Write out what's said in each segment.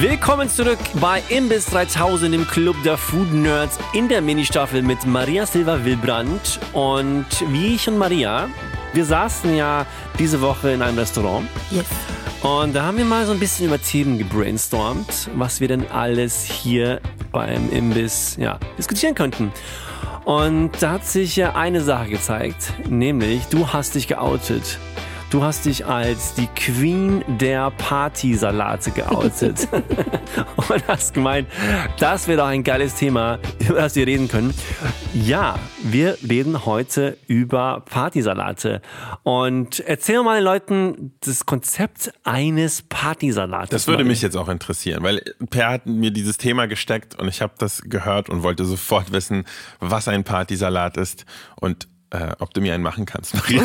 Willkommen zurück bei Imbiss 3000 im Club der Food Nerds in der Ministaffel mit Maria Silva Wilbrand. Und wie ich und Maria, wir saßen ja diese Woche in einem Restaurant. Yes. Und da haben wir mal so ein bisschen über Themen gebrainstormt, was wir denn alles hier beim Imbiss ja, diskutieren könnten. Und da hat sich ja eine Sache gezeigt, nämlich du hast dich geoutet. Du hast dich als die Queen der Partysalate geoutet. und hast gemeint, das wäre doch ein geiles Thema, über das wir reden können. Ja, wir reden heute über Partysalate. Und erzähl mal den Leuten das Konzept eines Partysalates. Das würde mich jetzt auch interessieren, weil Per hat mir dieses Thema gesteckt und ich habe das gehört und wollte sofort wissen, was ein Partysalat ist. Und äh, ob du mir einen machen kannst, Maria.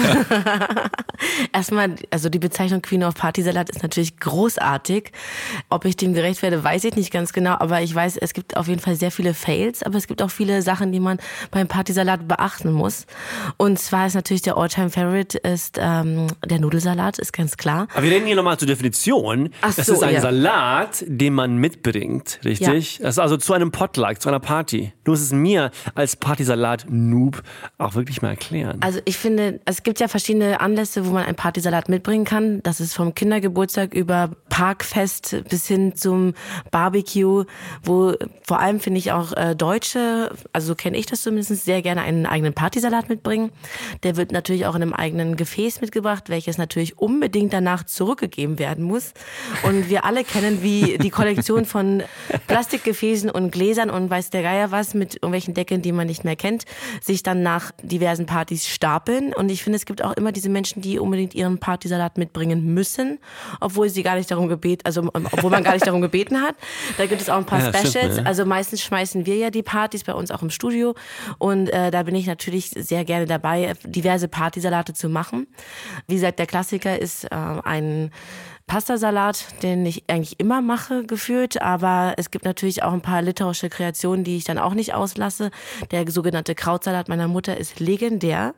Erstmal, also die Bezeichnung Queen of Party Salat ist natürlich großartig. Ob ich dem gerecht werde, weiß ich nicht ganz genau, aber ich weiß, es gibt auf jeden Fall sehr viele Fails, aber es gibt auch viele Sachen, die man beim Partysalat beachten muss. Und zwar ist natürlich der Alltime Favorite ist ähm, der Nudelsalat, ist ganz klar. Aber wir reden hier nochmal zur Definition. Ach das so, ist ein ja. Salat, den man mitbringt, richtig? Das ist also zu einem Potluck, zu einer Party. Du musst es mir als Partysalat-Noob auch wirklich mal erklären. Also ich finde, es gibt ja verschiedene Anlässe, wo man einen Partysalat mitbringen kann. Das ist vom Kindergeburtstag über Parkfest bis hin zum Barbecue, wo vor allem finde ich auch äh, Deutsche, also so kenne ich das zumindest, sehr gerne einen eigenen Partysalat mitbringen. Der wird natürlich auch in einem eigenen Gefäß mitgebracht, welches natürlich unbedingt danach zurückgegeben werden muss. Und wir alle kennen, wie die Kollektion von Plastikgefäßen und Gläsern und weiß der Geier was mit irgendwelchen Deckeln, die man nicht mehr kennt, sich dann nach diversen Partys stapeln. Und ich finde, es gibt auch immer diese Menschen, die unbedingt ihren Partysalat mitbringen müssen, obwohl sie gar nicht darum gebeten, also obwohl man gar nicht darum gebeten hat. Da gibt es auch ein paar Ja, stimmt, Specials. ne? Also meistens schmeißen wir ja die Partys bei uns auch im Studio und äh, da bin ich natürlich sehr gerne dabei, diverse Partysalate zu machen. Wie gesagt, der Klassiker ist äh, ein Pastasalat, den ich eigentlich immer mache, gefühlt, aber es gibt natürlich auch ein paar litauische Kreationen, die ich dann auch nicht auslasse. Der sogenannte Krautsalat meiner Mutter ist legendär,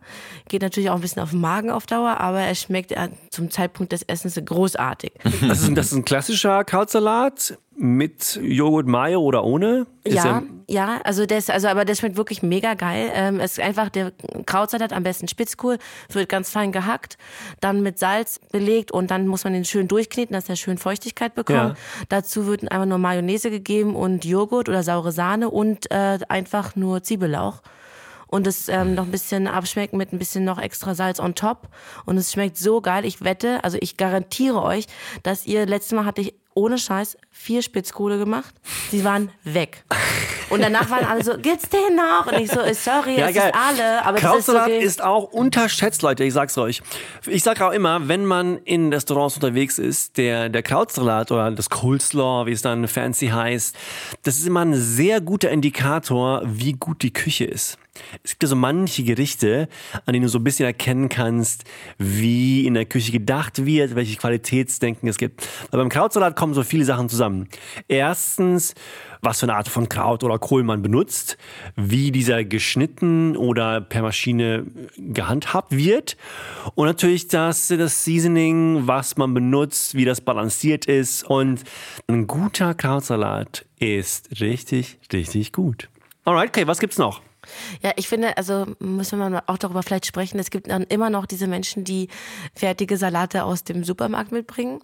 geht natürlich auch ein bisschen auf den Magen auf Dauer, aber er schmeckt äh, zum Zeitpunkt des Essens großartig. Das ist, das ist ein klassischer Krautsalat mit Joghurt Mayo oder ohne? Ist Ja, ja, also das, also aber das schmeckt wirklich mega geil. Ähm, es ist einfach der Krautsalat, am besten Spitzkohl, wird ganz fein gehackt, dann mit Salz belegt und dann muss man den schön durchkneten, dass er schön Feuchtigkeit bekommt. Ja. Dazu wird einfach nur Mayonnaise gegeben und Joghurt oder saure Sahne und äh, einfach nur Zwiebellauch. Und es ähm, noch ein bisschen abschmecken mit ein bisschen noch extra Salz on top. Und es schmeckt so geil. Ich wette, also ich garantiere euch, dass ihr, letztes Mal hatte ich ohne Scheiß vier Spitzkohle gemacht. Sie waren weg. Und danach waren alle so, gibt's den noch? Und ich so, äh, sorry, Ja, es geil. ist alle, aber das ist Krautsalat okay. ist auch unterschätzt, Leute, ich sag's euch. Ich sag auch immer, wenn man in Restaurants unterwegs ist, der, der Krautsalat oder das Coleslaw, wie es dann fancy heißt, das ist immer ein sehr guter Indikator, wie gut die Küche ist. Es gibt ja so manche Gerichte, an denen du so ein bisschen erkennen kannst, wie in der Küche gedacht wird, welche Qualitätsdenken es gibt. Aber beim Krautsalat kommen so viele Sachen zusammen. Erstens, was für eine Art von Kraut oder Kohl man benutzt, wie dieser geschnitten oder per Maschine gehandhabt wird und natürlich das, das Seasoning, was man benutzt, wie das balanciert ist und ein guter Krautsalat ist richtig, richtig gut. Alright, okay, was gibt's noch? Ja, ich finde, also müssen wir auch darüber vielleicht sprechen. Es gibt dann immer noch diese Menschen, die fertige Salate aus dem Supermarkt mitbringen.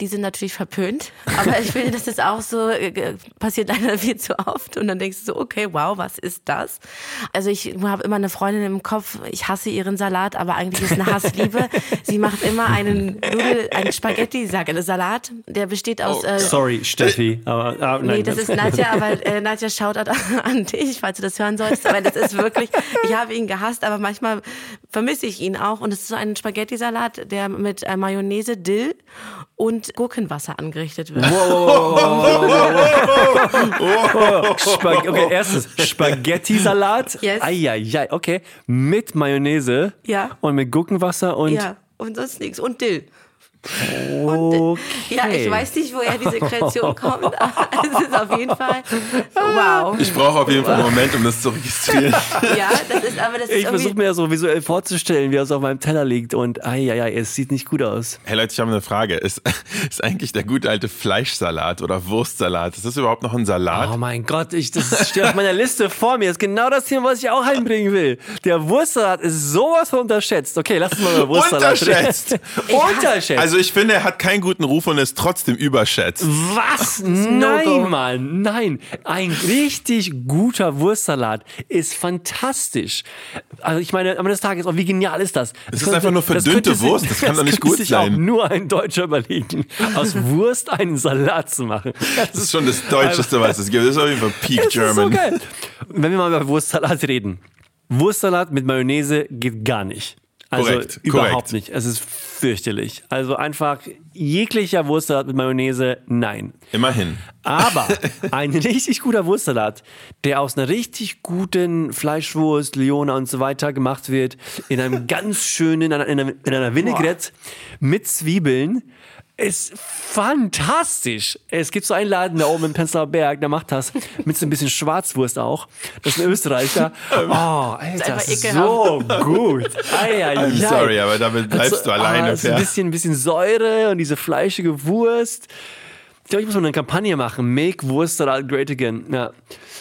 Die sind natürlich verpönt. Aber ich finde, das ist auch so, äh, passiert leider viel zu oft. Und dann denkst du so, okay, wow, was ist das? Also ich habe immer eine Freundin im Kopf, ich hasse ihren Salat, aber eigentlich ist eine Hassliebe. Sie macht immer einen Nudel, einen Spaghetti, sage eine Salat. Der besteht aus. Äh, Sorry, Steffi, aber ah, nein. Nee, das ist Nadja, aber äh, Nadja schaut an dich, falls du das hören sollst. Weil das ist wirklich, ich habe ihn gehasst, aber manchmal vermisse ich ihn auch. Und es ist so ein Spaghetti-Salat, der mit äh, Mayonnaise, Dill und Gurkenwasser angerichtet wird. Spag okay, erstens Spaghetti-Salat. Yes. Eieiei, okay. Mit Mayonnaise Ja. und mit Gurkenwasser und Ja, und sonst nichts. Und Dill. Okay. Ja, ich weiß nicht, woher diese Kreation kommt, aber es ist auf jeden Fall wow. Ich brauche auf jeden Fall einen Moment, um das zu registrieren. Ja, das ist aber das ist Ich versuche mir das so visuell vorzustellen, wie es auf meinem Teller liegt und eieiei, es sieht nicht gut aus. Hey Leute, ich habe eine Frage. Ist, ist eigentlich der gute alte Fleischsalat oder Wurstsalat, ist das überhaupt noch ein Salat? Oh mein Gott, ich, das steht auf meiner Liste vor mir. Das ist genau das Thema, was ich auch einbringen will. Der Wurstsalat ist sowas von unterschätzt. Okay, lass uns mal über Wurstsalat Unterschätzt. reden. unterschätzt. Also ich finde, er hat keinen guten Ruf und ist trotzdem überschätzt. Was? Nein, Mann, nein. Ein richtig guter Wurstsalat ist fantastisch. Also ich meine, am Ende des Tages, oh, wie genial ist das? Es ist einfach nur verdünnte Wurst, das kann doch nicht könnte gut sich sein. auch nur ein Deutscher überlegen, aus Wurst einen Salat zu machen. Das ist schon das Deutscheste, was es gibt. Das ist auf jeden Fall Peak Das ist so German. geil. Wenn wir mal über Wurstsalat reden. Wurstsalat mit Mayonnaise geht gar nicht. Also Korrekt, überhaupt korrekt. nicht. Es ist fürchterlich. Also einfach jeglicher Wurstsalat mit Mayonnaise, nein. Immerhin. Aber ein richtig guter Wurstsalat, der aus einer richtig guten Fleischwurst, Leona und so weiter gemacht wird, in einem ganz schönen, in einer, in einer, in einer Vinaigrette mit Zwiebeln, ist fantastisch. Es gibt so einen Laden da oben im Prenzlauer Berg, der macht das mit so ein bisschen Schwarzwurst auch. Das ist ein Österreicher. Oh, Alter, einfach so gut. Ei, ei, I'm sorry, aber damit bleibst Also, du alleine. Ah, so ein bisschen, ein bisschen Säure und diese fleischige Wurst. Ich glaube, ich muss mal eine Kampagne machen. Make Wurstsalat great again. Ja.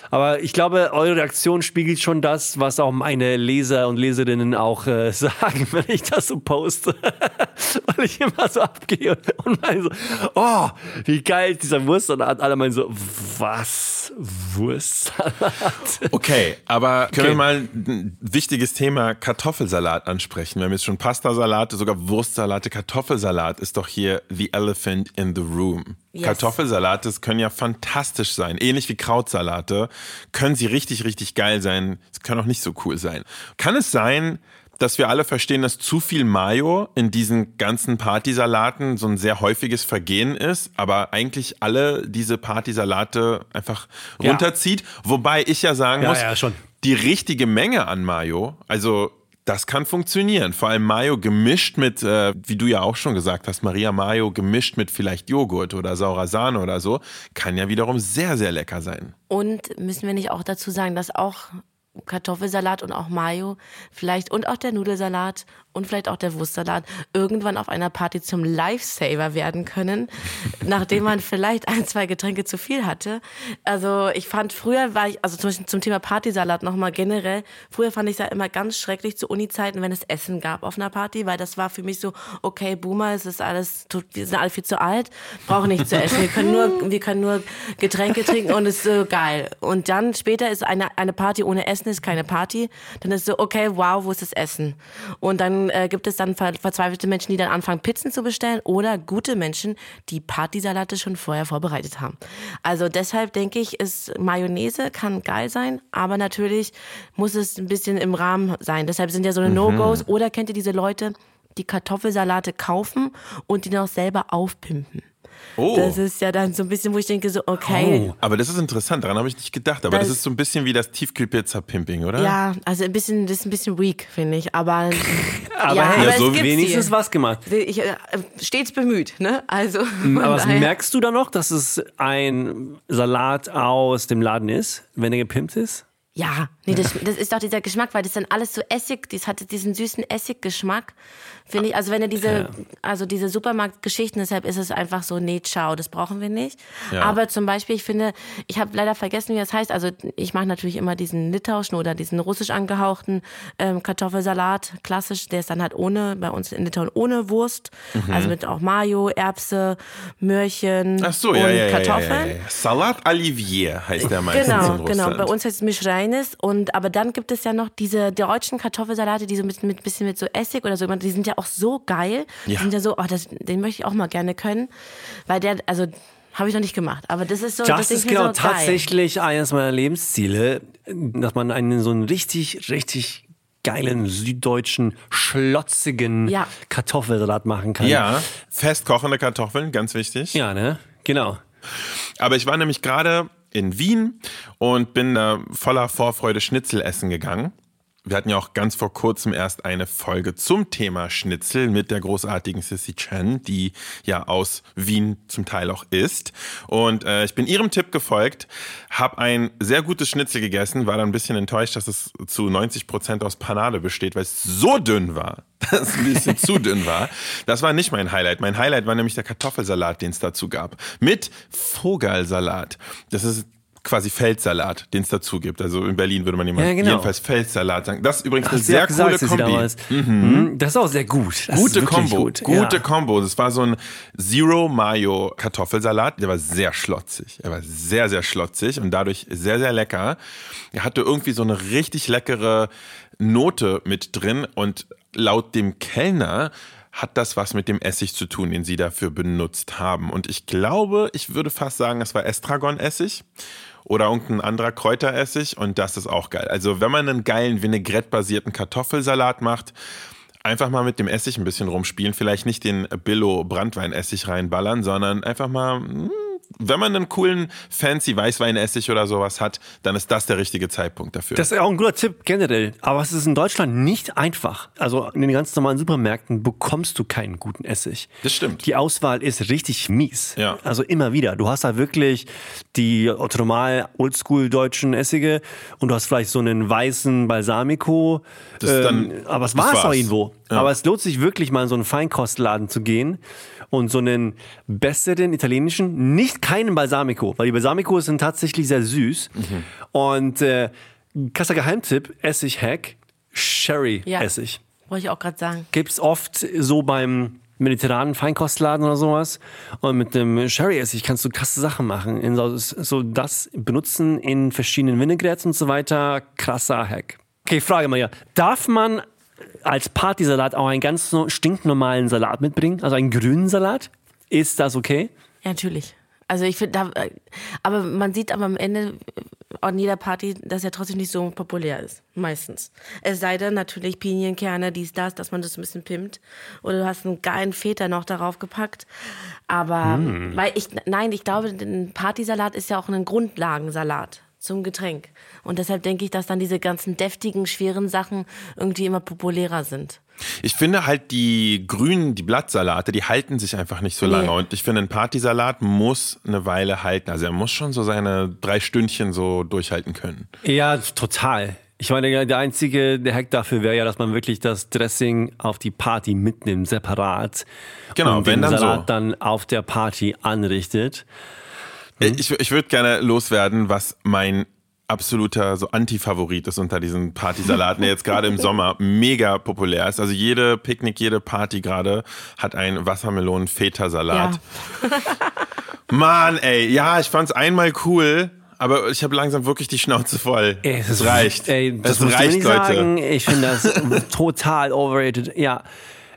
Aber ich glaube, eure Reaktion spiegelt schon das, was auch meine Leser und Leserinnen auch äh, sagen, wenn ich das so poste. Weil ich immer so abgehe und meine so, oh, wie geil dieser Wurstsalat. Alle meinen so, was? Wurstsalat? Okay, aber können Okay. wir mal ein wichtiges Thema Kartoffelsalat ansprechen? Wir haben jetzt schon Pastasalate, sogar Wurstsalate. Kartoffelsalat ist doch hier the elephant in the room. Yes. Kartoffelsalate können ja fantastisch sein. Ähnlich wie Krautsalate können sie richtig, richtig geil sein. Sie können auch nicht so cool sein. Kann es sein, dass wir alle verstehen, dass zu viel Mayo in diesen ganzen Partysalaten so ein sehr häufiges Vergehen ist, aber eigentlich alle diese Partysalate einfach Ja. runterzieht. Wobei ich ja sagen Ja, muss, ja, schon. die richtige Menge an Mayo, also das kann funktionieren. Vor allem Mayo gemischt mit, äh, wie du ja auch schon gesagt hast, Maria Mayo gemischt mit vielleicht Joghurt oder saurer Sahne oder so, kann ja wiederum sehr, sehr lecker sein. Und müssen wir nicht auch dazu sagen, dass auch Kartoffelsalat und auch Mayo vielleicht und auch der Nudelsalat und vielleicht auch der Wurstsalat irgendwann auf einer Party zum Lifesaver werden können, nachdem man vielleicht ein, zwei Getränke zu viel hatte. Also ich fand früher war ich, also zum Beispiel zum Thema Partysalat nochmal generell, früher fand ich es ja immer ganz schrecklich zu Uni-Zeiten, wenn es Essen gab auf einer Party, weil das war für mich so, okay, Boomer, es ist alles, wir sind alle viel zu alt, brauchen nichts zu essen, wir können nur, wir können nur Getränke trinken und es ist so geil. Und dann später ist eine, eine Party ohne Essen ist keine Party, dann ist so, okay, wow, wo ist das Essen? Und dann äh, gibt es dann ver verzweifelte Menschen, die dann anfangen, Pizzen zu bestellen oder gute Menschen, die Partysalate schon vorher vorbereitet haben. Also deshalb denke ich, ist Mayonnaise kann geil sein, aber natürlich muss es ein bisschen im Rahmen sein. Deshalb sind ja so eine No-Gos. Oder kennt ihr diese Leute, die Kartoffelsalate kaufen und die noch selber aufpimpen? Oh. Das ist ja dann so ein bisschen, wo ich denke, so, okay. Aber das ist interessant, daran habe ich nicht gedacht. Aber das, Das- ist so ein bisschen wie das Tiefkühlpizza-Pimping, oder? Ja, also ein bisschen, das ist ein bisschen weak, finde ich. Aber, Aber ja, hey, aber so wenigstens hier. was gemacht. Ich, äh, stets bemüht, ne? Also. von Aber was merkst du da noch, dass es ein Salat aus dem Laden ist, wenn er gepimpt ist? Ja, nee, das, das ist doch dieser Geschmack, weil das dann alles so Essig, das hat diesen süßen Essiggeschmack, finde ich. Also wenn er diese, also diese Supermarktgeschichten, deshalb ist es einfach so, nee, ciao, das brauchen wir nicht. Ja. Aber zum Beispiel, ich finde, ich habe leider vergessen, wie das heißt. Also ich mache natürlich immer diesen litauischen oder diesen russisch angehauchten ähm, Kartoffelsalat, klassisch, der ist dann halt ohne, bei uns in Litauen ohne Wurst, also mit auch Mayo, Erbse, Möhrchen Ach so, und ja, ja, ja, ja, Kartoffeln. ja, ja. Salat Olivier heißt der meistens Genau, in genau. Bei uns heißt es Mischreines. Und aber dann gibt es ja noch diese deutschen Kartoffelsalate, die so mit, mit bisschen mit so Essig oder so, die sind ja auch so geil. Die Ja. sind ja so, oh, das, den möchte ich auch mal gerne können. Weil der, also Habe ich noch nicht gemacht. Aber das ist so. Das, das ist genau so geil. tatsächlich eines meiner Lebensziele, dass man einen so einen richtig, richtig geilen süddeutschen, schlotzigen Ja. Kartoffelsalat machen kann. Ja, festkochende Kartoffeln, ganz wichtig. Ja, ne? Genau. Aber ich war nämlich gerade in Wien und bin da voller Vorfreude Schnitzel essen gegangen. Wir hatten ja auch ganz vor kurzem erst eine Folge zum Thema Schnitzel mit der großartigen Sissy Chen, die ja aus Wien zum Teil auch ist. Und äh, ich bin ihrem Tipp gefolgt, habe ein sehr gutes Schnitzel gegessen, war dann ein bisschen enttäuscht, dass es zu 90 Prozent aus Panade besteht, weil es so dünn war, dass es ein bisschen zu dünn war. Das war nicht mein Highlight. Mein Highlight war nämlich der Kartoffelsalat, den es dazu gab. Mit Vogelsalat. Das ist quasi Feldsalat, den es dazu gibt. Also in Berlin würde man jemand Ja, genau. jedenfalls Feldsalat sagen. Das ist übrigens eine Hast du sehr coole Kombi. damals. Mhm. Das ist auch sehr gut. Das Gute Kombo, Gut. gute ja. Kombo. Das war so ein Zero Mayo Kartoffelsalat. Der war sehr schlotzig. Er war sehr, sehr schlotzig und dadurch sehr, sehr lecker. Er hatte irgendwie so eine richtig leckere Note mit drin und laut dem Kellner hat das was mit dem Essig zu tun, den sie dafür benutzt haben. Und ich glaube, ich würde fast sagen, es war Estragon-Essig oder irgendein anderer Kräuteressig und das ist auch geil. Also wenn man einen geilen Vinaigrette-basierten Kartoffelsalat macht, einfach mal mit dem Essig ein bisschen rumspielen, vielleicht nicht den Billo Brandweinessig reinballern, sondern einfach mal hm, wenn man einen coolen fancy Weißweinessig oder sowas hat, dann ist das der richtige Zeitpunkt dafür. Das ist auch ein guter Tipp generell. Aber es ist in Deutschland nicht einfach. Also in den ganz normalen Supermärkten bekommst du keinen guten Essig. Das stimmt. Die Auswahl ist richtig mies. Ja. Also immer wieder. Du hast da wirklich die normal oldschool deutschen Essige und du hast vielleicht so einen weißen Balsamico. Das ist dann- aber es war es auch irgendwo. Ja. Aber es lohnt sich wirklich mal in so einen Feinkostladen zu gehen und so einen besseren italienischen, nicht keinen Balsamico, weil die Balsamico sind tatsächlich sehr süß. Mhm. Und äh, krasser Geheimtipp, Essig-Hack, Sherry-Essig. Wollte ich auch gerade sagen. Gibt's oft so beim mediterranen Feinkostladen oder sowas. Und mit dem Sherry-Essig kannst du krasse Sachen machen. So, so das benutzen in verschiedenen Vinaigrettes und so weiter. Krasser Hack. Okay, Frage mal ja. Darf man als Partysalat auch einen ganz no- stinknormalen Salat mitbringen? Also einen grünen Salat? Ist das okay? Ja, natürlich. Also ich finde, äh, aber man sieht aber am Ende äh, an jeder Party, dass er trotzdem nicht so populär ist. Meistens. Es sei denn natürlich Pinienkerne, dies, das, dass man das ein bisschen pimmt. Oder du hast einen geilen Feta noch darauf gepackt. Aber, weil ich, nein, ich glaube, ein Partysalat ist ja auch ein Grundlagensalat zum Getränk. Und deshalb denke ich, dass dann diese ganzen deftigen, schweren Sachen irgendwie immer populärer sind. Ich finde halt die grünen, die Blattsalate, die halten sich einfach nicht so Nee. lange. Und ich finde, ein Partysalat muss eine Weile halten. Also er muss schon so seine drei Stündchen so durchhalten können. Ja, total. Ich meine, der- der einzige der Hack dafür wäre ja, dass man wirklich das Dressing auf die Party mitnimmt, separat. Genau, und wenn den dann Salat so. dann auf der Party anrichtet. Ich, ich würde gerne loswerden, was mein absoluter so Anti-Favorit ist unter diesen Partysalaten, der jetzt gerade im Sommer mega populär ist. Also jede Picknick, jede Party gerade hat einen Wassermelonen-Feta-Salat. Mann, ey, ja, ich fand's einmal cool, aber ich habe langsam wirklich die Schnauze voll. Ey, es ist, reicht. Ey, das es reicht, nicht Leute. sagen. Ich finde das total overrated. Ja,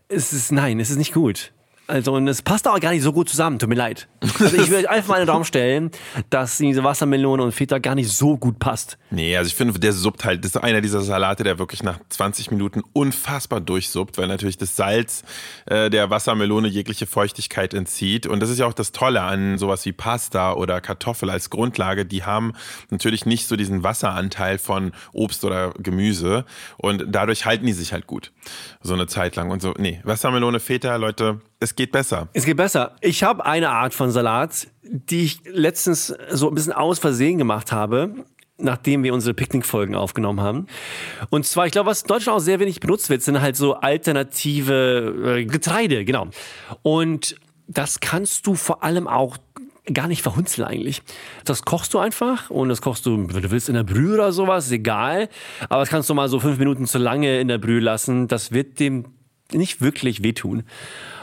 es ist, nein, es ist nicht gut. Also, und es passt auch gar nicht so gut zusammen, tut mir leid. Also ich will einfach mal in den Raum stellen, dass diese Wassermelone und Feta gar nicht so gut passt. Nee, also ich finde, der suppt halt, das ist einer dieser Salate, der wirklich nach 20 Minuten unfassbar durchsuppt, weil natürlich das Salz äh, der Wassermelone jegliche Feuchtigkeit entzieht. Und das ist ja auch das Tolle an sowas wie Pasta oder Kartoffel als Grundlage. Die haben natürlich nicht so diesen Wasseranteil von Obst oder Gemüse. Und dadurch halten die sich halt gut. So eine Zeit lang. Und so, nee, Wassermelone, Feta, Leute, es geht besser. Es geht besser. Ich habe eine Art von Salat, die ich letztens so ein bisschen aus Versehen gemacht habe, nachdem wir unsere Picknickfolgen aufgenommen haben. Und zwar, ich glaube, was in Deutschland auch sehr wenig benutzt wird, sind halt so alternative äh, Getreide, genau. Und das kannst du vor allem auch gar nicht verhunzeln eigentlich. Das kochst du einfach und das kochst du, wenn du willst, in der Brühe oder sowas, egal. Aber das kannst du mal so fünf Minuten zu lange in der Brühe lassen. Das wird dem nicht wirklich wehtun.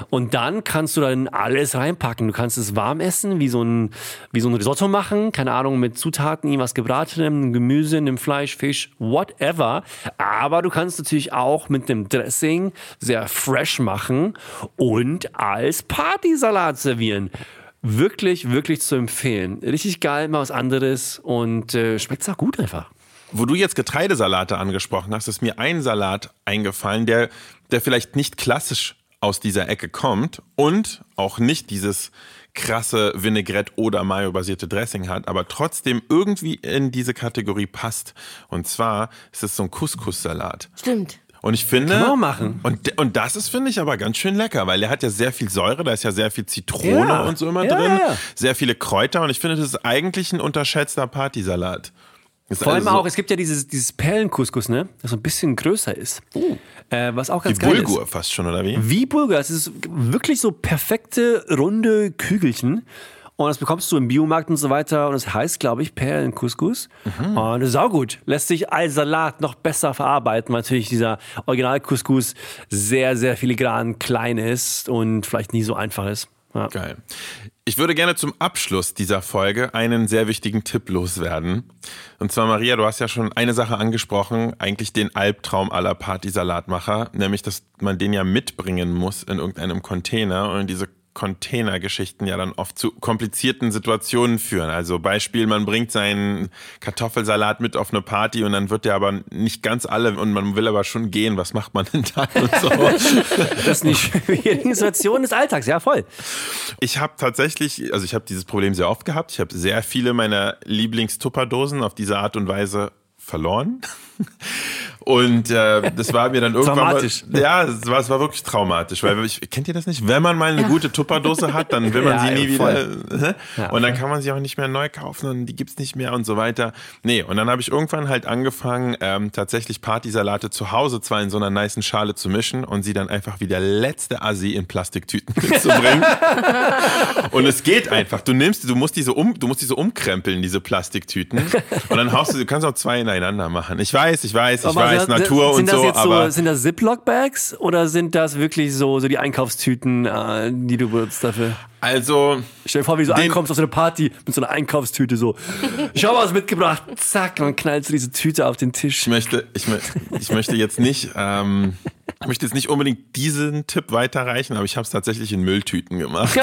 Und dann kannst du dann alles reinpacken. Du kannst es warm essen, wie so ein, wie so ein Risotto machen. Keine Ahnung, mit Zutaten, irgendwas gebratenem, Gemüse, einem Fleisch, Fisch, whatever. Aber du kannst natürlich auch mit dem Dressing sehr fresh machen und als Partysalat servieren. Wirklich, wirklich zu empfehlen. Richtig geil, mal was anderes und äh, schmeckt auch gut einfach. Wo du jetzt Getreidesalate angesprochen hast, ist mir ein Salat eingefallen, der, der vielleicht nicht klassisch aus dieser Ecke kommt und auch nicht dieses krasse Vinaigrette oder Mayo-basierte Dressing hat, aber trotzdem irgendwie in diese Kategorie passt. Und zwar ist es so ein Couscous-Salat. Stimmt. Und ich finde. Kann man auch machen. Und, und das ist, finde ich, aber ganz schön lecker, weil der hat ja sehr viel Säure, da ist ja sehr viel Zitrone Ja. und so immer Ja, drin. ja, ja. Sehr viele Kräuter und ich finde, das ist eigentlich ein unterschätzter Partysalat. Ist Vor allem also auch, es gibt ja dieses, dieses Perlencouscous, ne? Das so ein bisschen größer ist. Äh, was auch wie ganz geil Bulgur ist. fast schon, oder wie? Wie Bulgur. Es ist wirklich so perfekte, runde Kügelchen. Und das bekommst du im Biomarkt und so weiter. Und es heißt, glaube ich, Perlencouscous. Mhm. Und das ist auch gut. Lässt sich als Salat noch besser verarbeiten, weil natürlich dieser Original-Couscous sehr, sehr filigran klein ist und vielleicht nie so einfach ist. Ja. Geil. Ich würde gerne zum Abschluss dieser Folge einen sehr wichtigen Tipp loswerden. Und zwar, Maria, du hast ja schon eine Sache angesprochen, eigentlich den Albtraum aller Partysalatmacher, nämlich, dass man den ja mitbringen muss in irgendeinem Container und diese Containergeschichten ja dann oft zu komplizierten Situationen führen. Also Beispiel, man bringt seinen Kartoffelsalat mit auf eine Party und dann wird der aber nicht ganz alle und man will aber schon gehen. Was macht man denn dann und so? Das ist eine schwierige Situation des Alltags. Ja, voll. Ich habe tatsächlich, also ich habe dieses Problem sehr oft gehabt. Ich habe sehr viele meiner Lieblingstupperdosen auf diese Art und Weise verloren. Und äh, das war mir dann irgendwann Traumatisch. mal. Ja, es war, es war wirklich traumatisch, weil ich, kennt ihr das nicht? Wenn man mal eine gute Tupperdose hat, dann will man Ja, sie nie ja, wieder. voll. hä? Ja, und dann kann man sie auch nicht mehr neu kaufen und die gibt's nicht mehr und so weiter. Nee, und dann habe ich irgendwann halt angefangen, ähm, tatsächlich Partysalate zu Hause zwar in so einer niceen Schale zu mischen und sie dann einfach wie der letzte Assi in Plastiktüten mitzubringen. Und es geht einfach. Du nimmst, du musst diese um, du musst diese umkrempeln, diese Plastiktüten. Und dann haust du, du kannst auch zwei ineinander machen. Ich weiß, ich weiß, ich Aber weiß, sind- Natur sind und das so, jetzt aber. so, sind das Ziploc-Bags oder sind das wirklich so, so die Einkaufstüten, äh, die du benutzt dafür? Also, Stell dir vor, wie du so ankommst auf so eine Party mit so einer Einkaufstüte so. Ich habe was mitgebracht. Zack, und dann knallst du diese Tüte auf den Tisch. ich möchte, ich, ich möchte jetzt nicht, ähm, ich möchte jetzt nicht unbedingt diesen Tipp weiterreichen, aber ich habe es tatsächlich in Mülltüten gemacht.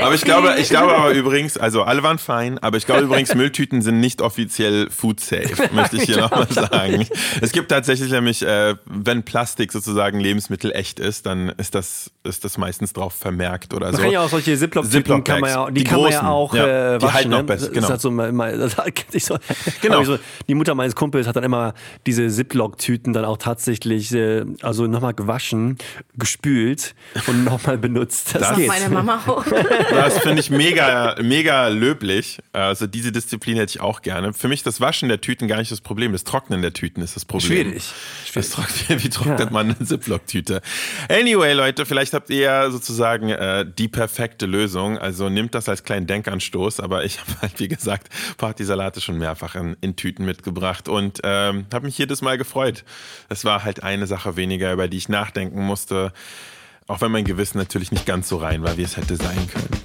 aber ich glaube, ich glaube aber übrigens, also alle waren fein, aber ich glaube übrigens, Mülltüten sind nicht offiziell food safe, möchte ich hier nochmal sagen. Es gibt tatsächlich nämlich, äh, wenn Plastik sozusagen Lebensmittel echt ist, dann ist das, ist das meistens drauf vermerkt oder Man so. kann ja auch solche Ziploc-Tüten, kann man ja, die, Die kann man ja großen, auch ja, äh, die waschen. halten auch ne? besser, Das genau. ist halt so, mal, das ich so, Genau. so, die Mutter meines Kumpels hat dann immer diese Ziploc-Tüten dann auch tatsächlich, äh, also nochmal gewaschen, gespült und nochmal benutzt. Das, Das- geht. Meine Mama auch. Das finde ich mega, mega löblich. Also diese Disziplin hätte ich auch gerne. Für mich das Waschen der Tüten gar nicht das Problem. Das Trocknen der Tüten ist das Problem. Schwierig. Das trocknet, wie trocknet Ja. man eine Ziploc-Tüte? Anyway, Leute, vielleicht habt ihr ja sozusagen äh, die perfekte Lösung. Also nehmt das als kleinen Denkanstoß. Aber ich habe halt, wie gesagt, Partysalate schon mehrfach in, in Tüten mitgebracht und ähm, habe mich jedes Mal gefreut. Es war halt eine Sache weniger, über die ich nachdenken musste. Auch wenn mein Gewissen natürlich nicht ganz so rein war, wie es hätte sein können.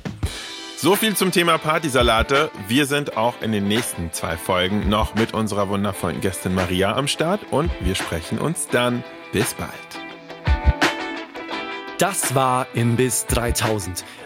So viel zum Thema Partysalate. Wir sind auch in den nächsten zwei Folgen noch mit unserer wundervollen Gästin Maria am Start und wir sprechen uns dann. Bis bald. Das war Imbiss 3000.